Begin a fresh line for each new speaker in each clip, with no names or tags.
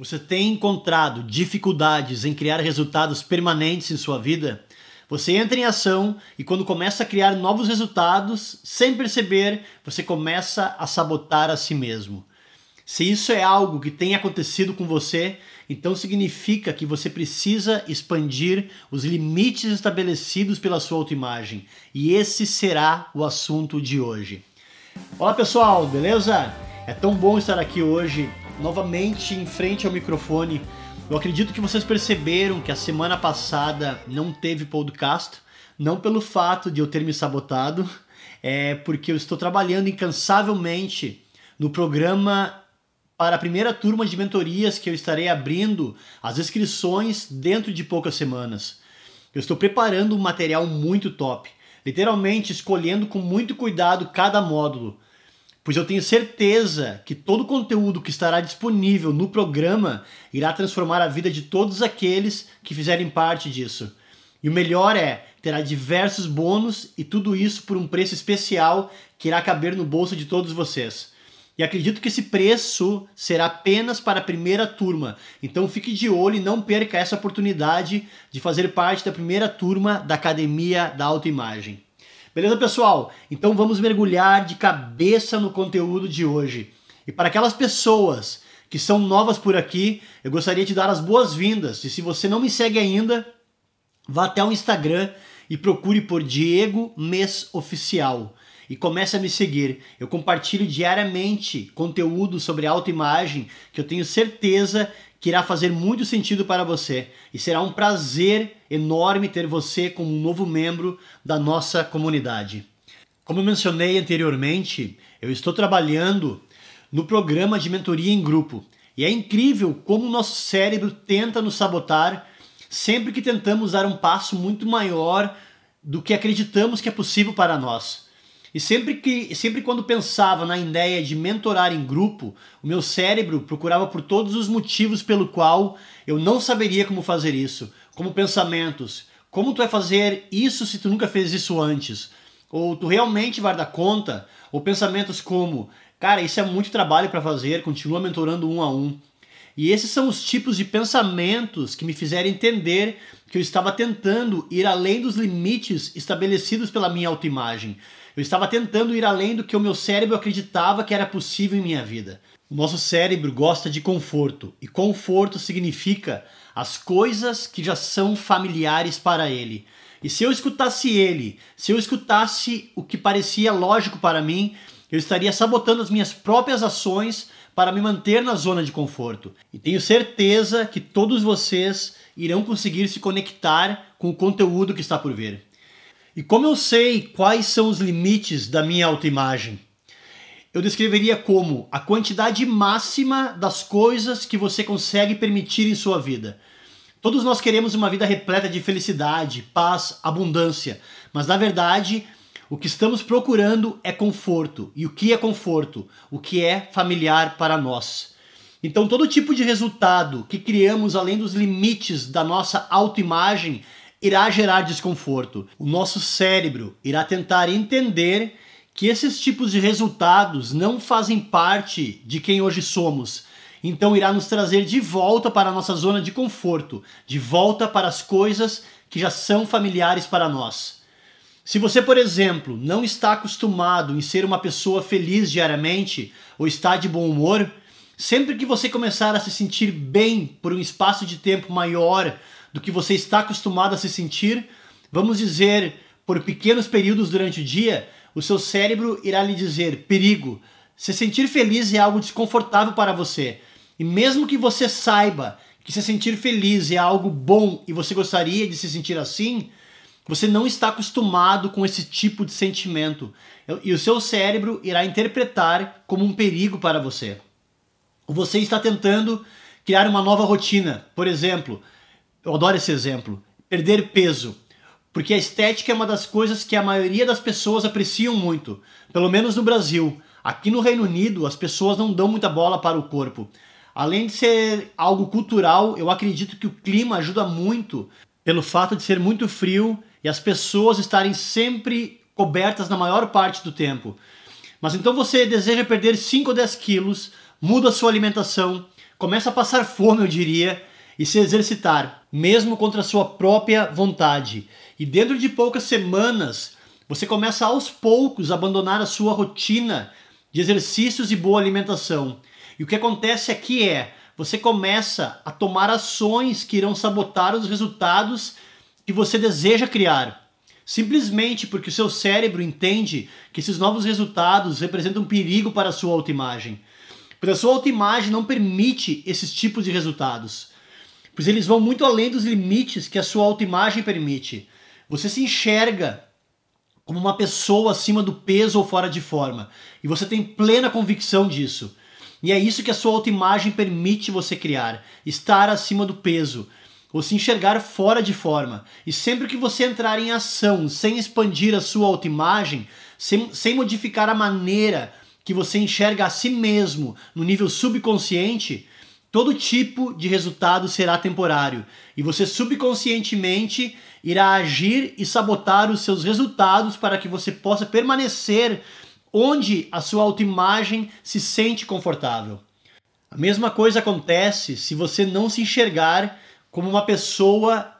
Você tem encontrado dificuldades em criar resultados permanentes em sua vida? Você entra em ação e quando começa a criar novos resultados, sem perceber, você começa a sabotar a si mesmo. Se isso é algo que tem acontecido com você, então significa que você precisa expandir os limites estabelecidos pela sua autoimagem. E esse será o assunto de hoje. Olá pessoal, beleza? É tão bom estar aqui hoje novamente em frente ao microfone. Eu acredito que vocês perceberam que a semana passada não teve podcast, não pelo fato de eu ter me sabotado, é porque eu estou trabalhando incansavelmente no programa para a primeira turma de mentorias que eu estarei abrindo as inscrições dentro de poucas semanas. Eu estou preparando um material muito top, literalmente escolhendo com muito cuidado cada módulo pois eu tenho certeza que todo o conteúdo que estará disponível no programa irá transformar a vida de todos aqueles que fizerem parte disso. E o melhor é, terá diversos bônus e tudo isso por um preço especial que irá caber no bolso de todos vocês. E acredito que esse preço será apenas para a primeira turma. Então fique de olho e não perca essa oportunidade de fazer parte da primeira turma da Academia da Autoimagem. Beleza, pessoal? Então vamos mergulhar de cabeça no conteúdo de hoje. E para aquelas pessoas que são novas por aqui, eu gostaria de dar as boas-vindas. E se você não me segue ainda, vá até o Instagram e procure por Diego Mês Oficial e comece a me seguir. Eu compartilho diariamente conteúdo sobre autoimagem que eu tenho certeza que irá fazer muito sentido para você e será um prazer enorme ter você como um novo membro da nossa comunidade. Como eu mencionei anteriormente, eu estou trabalhando no programa de mentoria em grupo e é incrível como o nosso cérebro tenta nos sabotar sempre que tentamos dar um passo muito maior do que acreditamos que é possível para nós. E sempre que, sempre quando pensava na ideia de mentorar em grupo, o meu cérebro procurava por todos os motivos pelo qual eu não saberia como fazer isso, como pensamentos, como tu vai fazer isso se tu nunca fez isso antes? Ou tu realmente vai dar conta? Ou pensamentos como, cara, isso é muito trabalho para fazer, continua mentorando um a um. E esses são os tipos de pensamentos que me fizeram entender que eu estava tentando ir além dos limites estabelecidos pela minha autoimagem. Eu estava tentando ir além do que o meu cérebro acreditava que era possível em minha vida. O nosso cérebro gosta de conforto, e conforto significa as coisas que já são familiares para ele. E se eu escutasse ele, se eu escutasse o que parecia lógico para mim, eu estaria sabotando as minhas próprias ações para me manter na zona de conforto. E tenho certeza que todos vocês irão conseguir se conectar com o conteúdo que está por vir. E como eu sei quais são os limites da minha autoimagem? Eu descreveria como a quantidade máxima das coisas que você consegue permitir em sua vida. Todos nós queremos uma vida repleta de felicidade, paz, abundância, mas na verdade, o que estamos procurando é conforto. E o que é conforto? O que é familiar para nós. Então, todo tipo de resultado que criamos além dos limites da nossa autoimagem irá gerar desconforto. O nosso cérebro irá tentar entender que esses tipos de resultados não fazem parte de quem hoje somos. Então irá nos trazer de volta para a nossa zona de conforto, de volta para as coisas que já são familiares para nós. Se você, por exemplo, não está acostumado em ser uma pessoa feliz diariamente ou está de bom humor, sempre que você começar a se sentir bem por um espaço de tempo maior do que você está acostumado a se sentir, vamos dizer, por pequenos períodos durante o dia, o seu cérebro irá lhe dizer: perigo. Se sentir feliz é algo desconfortável para você. E mesmo que você saiba que se sentir feliz é algo bom e você gostaria de se sentir assim, você não está acostumado com esse tipo de sentimento. E o seu cérebro irá interpretar como um perigo para você. Você está tentando criar uma nova rotina. Por exemplo, eu adoro esse exemplo. Perder peso. Porque a estética é uma das coisas que a maioria das pessoas apreciam muito, pelo menos no Brasil. Aqui no Reino Unido, as pessoas não dão muita bola para o corpo. Além de ser algo cultural, eu acredito que o clima ajuda muito pelo fato de ser muito frio e as pessoas estarem sempre cobertas na maior parte do tempo. Mas então você deseja perder 5 ou 10 quilos, muda a sua alimentação, começa a passar fome, eu diria, e se exercitar, mesmo contra a sua própria vontade. E dentro de poucas semanas, você começa aos poucos a abandonar a sua rotina de exercícios e boa alimentação. E o que acontece aqui é, você começa a tomar ações que irão sabotar os resultados que você deseja criar. Simplesmente porque o seu cérebro entende que esses novos resultados representam um perigo para a sua autoimagem. Pois a sua autoimagem não permite esses tipos de resultados. Pois eles vão muito além dos limites que a sua autoimagem permite. Você se enxerga como uma pessoa acima do peso ou fora de forma. E você tem plena convicção disso. E é isso que a sua autoimagem permite você criar: estar acima do peso, ou se enxergar fora de forma. E sempre que você entrar em ação sem expandir a sua autoimagem, sem, sem modificar a maneira que você enxerga a si mesmo no nível subconsciente, todo tipo de resultado será temporário e você subconscientemente irá agir e sabotar os seus resultados para que você possa permanecer onde a sua autoimagem se sente confortável. A mesma coisa acontece se você não se enxergar como uma pessoa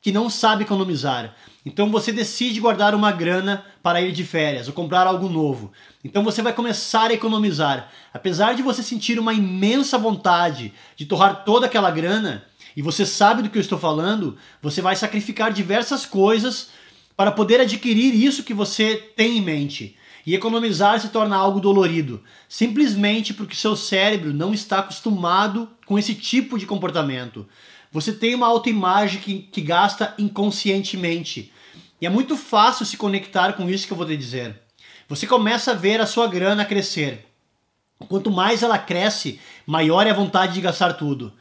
que não sabe economizar. Então você decide guardar uma grana para ir de férias ou comprar algo novo. Então você vai começar a economizar. Apesar de você sentir uma imensa vontade de torrar toda aquela grana, e você sabe do que eu estou falando, você vai sacrificar diversas coisas para poder adquirir isso que você tem em mente. E economizar se torna algo dolorido, simplesmente porque seu cérebro não está acostumado com esse tipo de comportamento. Você tem uma autoimagem que, que gasta inconscientemente. E é muito fácil se conectar com isso que eu vou te dizer. Você começa a ver a sua grana crescer. Quanto mais ela cresce, maior é a vontade de gastar tudo.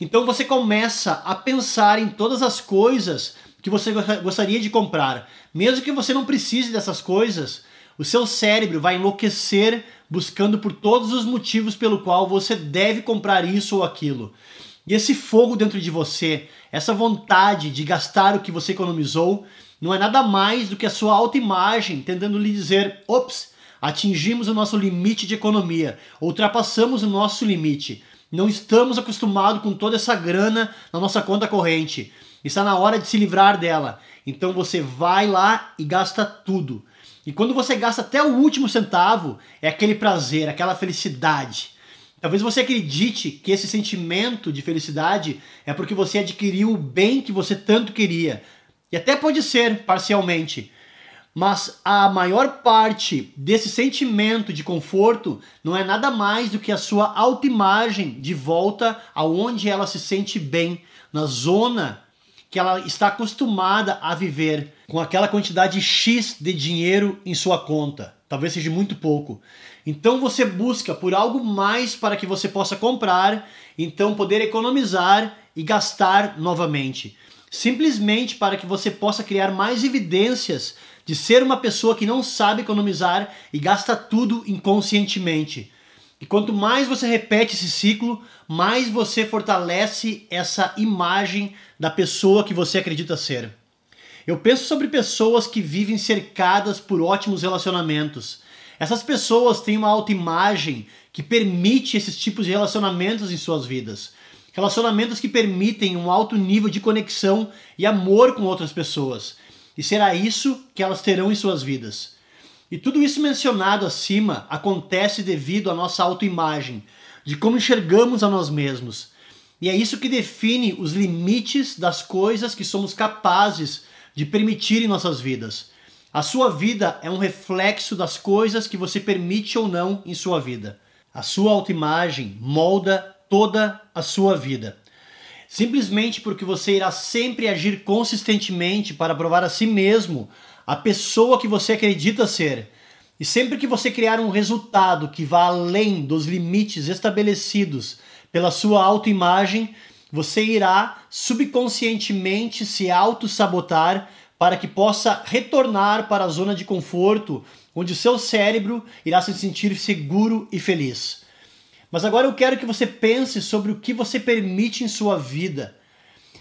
Então você começa a pensar em todas as coisas que você gostaria de comprar. Mesmo que você não precise dessas coisas, o seu cérebro vai enlouquecer buscando por todos os motivos pelo qual você deve comprar isso ou aquilo. E esse fogo dentro de você, essa vontade de gastar o que você economizou, não é nada mais do que a sua autoimagem tentando lhe dizer: ops, atingimos o nosso limite de economia, ultrapassamos o nosso limite. Não estamos acostumados com toda essa grana na nossa conta corrente. Está na hora de se livrar dela. Então você vai lá e gasta tudo. E quando você gasta até o último centavo, é aquele prazer, aquela felicidade. Talvez você acredite que esse sentimento de felicidade é porque você adquiriu o bem que você tanto queria. E até pode ser, parcialmente. Mas a maior parte desse sentimento de conforto não é nada mais do que a sua autoimagem de volta aonde ela se sente bem, na zona que ela está acostumada a viver, com aquela quantidade X de dinheiro em sua conta. Talvez seja muito pouco. Então você busca por algo mais para que você possa comprar, então poder economizar e gastar novamente. Simplesmente para que você possa criar mais evidências de ser uma pessoa que não sabe economizar e gasta tudo inconscientemente. E quanto mais você repete esse ciclo, mais você fortalece essa imagem da pessoa que você acredita ser. Eu penso sobre pessoas que vivem cercadas por ótimos relacionamentos essas pessoas têm uma autoimagem que permite esses tipos de relacionamentos em suas vidas. Relacionamentos que permitem um alto nível de conexão e amor com outras pessoas. E será isso que elas terão em suas vidas. E tudo isso mencionado acima acontece devido à nossa autoimagem, de como enxergamos a nós mesmos. E é isso que define os limites das coisas que somos capazes de permitir em nossas vidas. A sua vida é um reflexo das coisas que você permite ou não em sua vida. A sua autoimagem molda toda a sua vida. Simplesmente porque você irá sempre agir consistentemente para provar a si mesmo a pessoa que você acredita ser. E sempre que você criar um resultado que vá além dos limites estabelecidos pela sua autoimagem, você irá subconscientemente se auto-sabotar para que possa retornar para a zona de conforto, onde seu cérebro irá se sentir seguro e feliz. Mas agora eu quero que você pense sobre o que você permite em sua vida,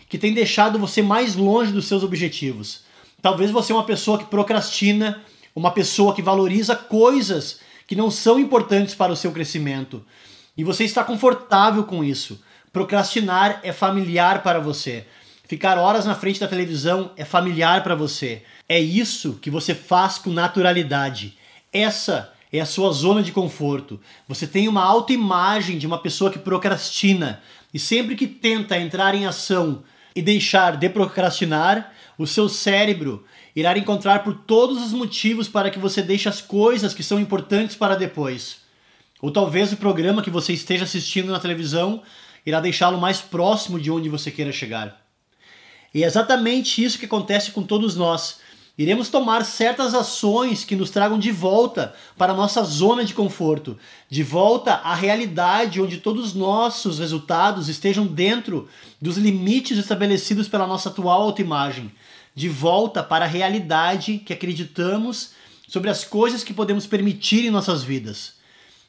que tem deixado você mais longe dos seus objetivos. Talvez você é uma pessoa que procrastina, uma pessoa que valoriza coisas que não são importantes para o seu crescimento. e você está confortável com isso. Procrastinar é familiar para você. Ficar horas na frente da televisão é familiar para você. É isso que você faz com naturalidade. Essa é a sua zona de conforto. Você tem uma autoimagem de uma pessoa que procrastina e sempre que tenta entrar em ação e deixar de procrastinar, o seu cérebro irá encontrar por todos os motivos para que você deixe as coisas que são importantes para depois. Ou talvez o programa que você esteja assistindo na televisão irá deixá-lo mais próximo de onde você queira chegar. E é exatamente isso que acontece com todos nós. Iremos tomar certas ações que nos tragam de volta para a nossa zona de conforto, de volta à realidade onde todos os nossos resultados estejam dentro dos limites estabelecidos pela nossa atual autoimagem, de volta para a realidade que acreditamos sobre as coisas que podemos permitir em nossas vidas.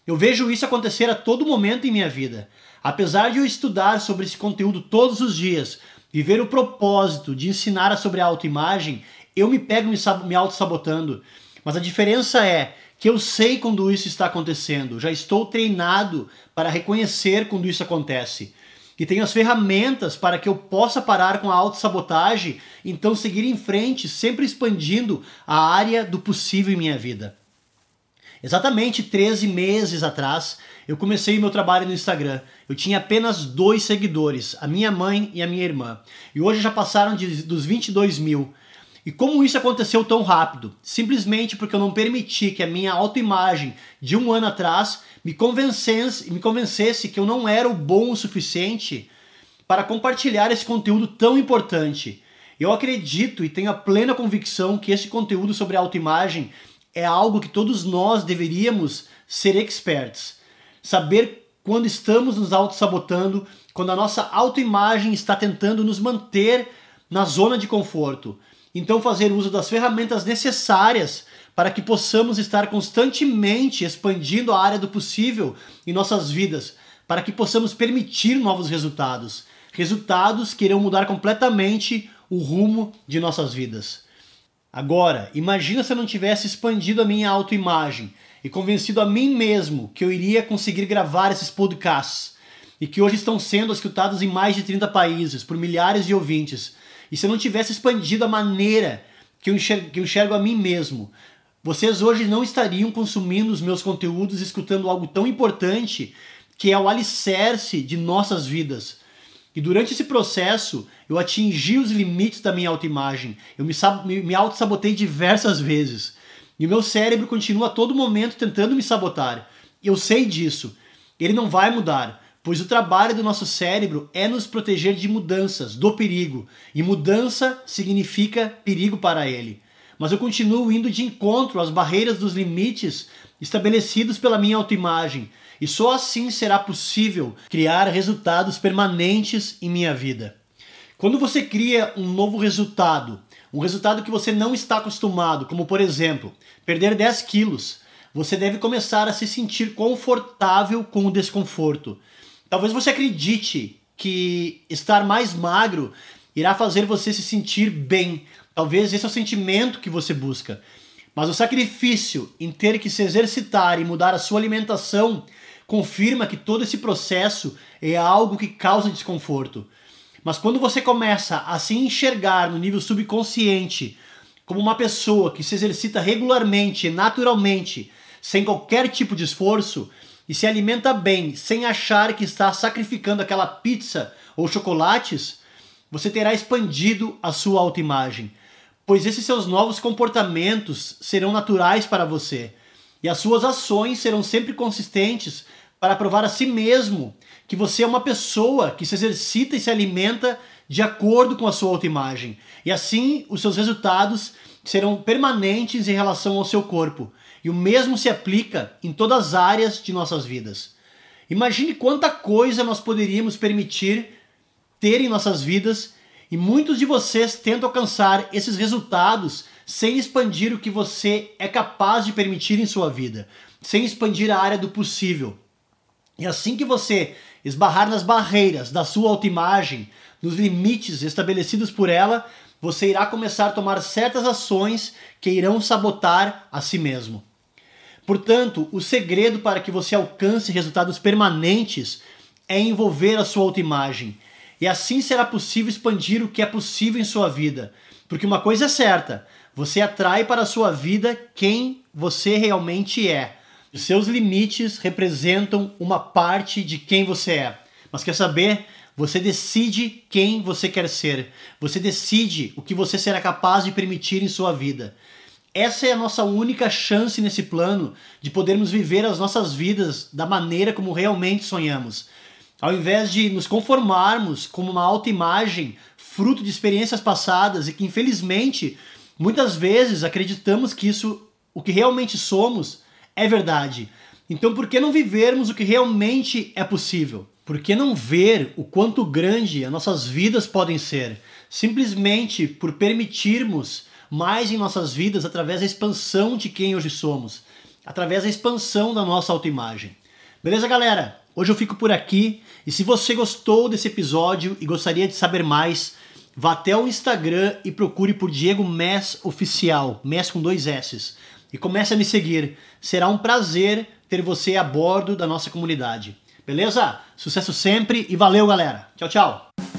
Eu vejo isso acontecer a todo momento em minha vida. Apesar de eu estudar sobre esse conteúdo todos os dias e ver o propósito de ensinar sobre a autoimagem, eu me pego me, me auto-sabotando. Mas a diferença é que eu sei quando isso está acontecendo, já estou treinado para reconhecer quando isso acontece. E tenho as ferramentas para que eu possa parar com a autossabotagem, então seguir em frente, sempre expandindo a área do possível em minha vida. Exatamente 13 meses atrás, eu comecei meu trabalho no Instagram. Eu tinha apenas dois seguidores, a minha mãe e a minha irmã. E hoje já passaram de, dos 22 mil. E como isso aconteceu tão rápido? Simplesmente porque eu não permiti que a minha autoimagem de um ano atrás me convencesse, me convencesse que eu não era o bom o suficiente para compartilhar esse conteúdo tão importante. Eu acredito e tenho a plena convicção que esse conteúdo sobre autoimagem é algo que todos nós deveríamos ser experts. Saber quando estamos nos auto-sabotando, quando a nossa autoimagem está tentando nos manter na zona de conforto. Então, fazer uso das ferramentas necessárias para que possamos estar constantemente expandindo a área do possível em nossas vidas, para que possamos permitir novos resultados. Resultados que irão mudar completamente o rumo de nossas vidas. Agora, imagina se eu não tivesse expandido a minha autoimagem e convencido a mim mesmo que eu iria conseguir gravar esses podcasts e que hoje estão sendo escutados em mais de 30 países por milhares de ouvintes e se eu não tivesse expandido a maneira que eu enxergo, que eu enxergo a mim mesmo, vocês hoje não estariam consumindo os meus conteúdos escutando algo tão importante que é o alicerce de nossas vidas. E durante esse processo, eu atingi os limites da minha autoimagem. Eu me, me, auto-sabotei diversas vezes. E o meu cérebro continua a todo momento tentando me sabotar. Eu sei disso. Ele não vai mudar pois o trabalho do nosso cérebro é nos proteger de mudanças, do perigo, e mudança significa perigo para ele. Mas eu continuo indo de encontro às barreiras dos limites estabelecidos pela minha autoimagem, e só assim será possível criar resultados permanentes em minha vida. Quando você cria um novo resultado, um resultado que você não está acostumado, como por exemplo, perder 10 quilos, você deve começar a se sentir confortável com o desconforto. Talvez você acredite que estar mais magro irá fazer você se sentir bem. Talvez esse é o sentimento que você busca. Mas o sacrifício em ter que se exercitar e mudar a sua alimentação confirma que todo esse processo é algo que causa desconforto. Mas quando você começa a se enxergar no nível subconsciente como uma pessoa que se exercita regularmente, naturalmente, sem qualquer tipo de esforço, e se alimenta bem sem achar que está sacrificando aquela pizza ou chocolates, você terá expandido a sua autoimagem, pois esses seus novos comportamentos serão naturais para você e as suas ações serão sempre consistentes para provar a si mesmo que você é uma pessoa que se exercita e se alimenta de acordo com a sua autoimagem. E assim os seus resultados serão permanentes em relação ao seu corpo e o mesmo se aplica em todas as áreas de nossas vidas. Imagine quanta coisa nós poderíamos permitir ter em nossas vidas e muitos de vocês tentam alcançar esses resultados sem expandir o que você é capaz de permitir em sua vida, sem expandir a área do possível. E assim que você esbarrar nas barreiras da sua autoimagem, nos limites estabelecidos por ela, você irá começar a tomar certas ações que irão sabotar a si mesmo. Portanto, o segredo para que você alcance resultados permanentes é envolver a sua autoimagem. E assim será possível expandir o que é possível em sua vida. Porque uma coisa é certa, você atrai para a sua vida quem você realmente é. Os seus limites representam uma parte de quem você é. Mas quer saber? Você decide quem você quer ser. Você decide o que você será capaz de permitir em sua vida. Essa é a nossa única chance nesse plano de podermos viver as nossas vidas da maneira como realmente sonhamos. Ao invés de nos conformarmos com uma autoimagem fruto de experiências passadas e que infelizmente muitas vezes acreditamos que isso, o que realmente somos, é verdade. Então por que não vivermos o que realmente é possível? Por que não ver o quanto grande as nossas vidas podem ser? Simplesmente por permitirmos mais em nossas vidas através da expansão de quem hoje somos, através da expansão da nossa autoimagem. Beleza, galera? Hoje eu fico por aqui e se você gostou desse episódio e gostaria de saber mais, vá até o Instagram e procure por Diego Mess Oficial, Mess com dois S's, e comece a me seguir. Será um prazer ter você a bordo da nossa comunidade. Beleza? Sucesso sempre e valeu, galera. Tchau, tchau.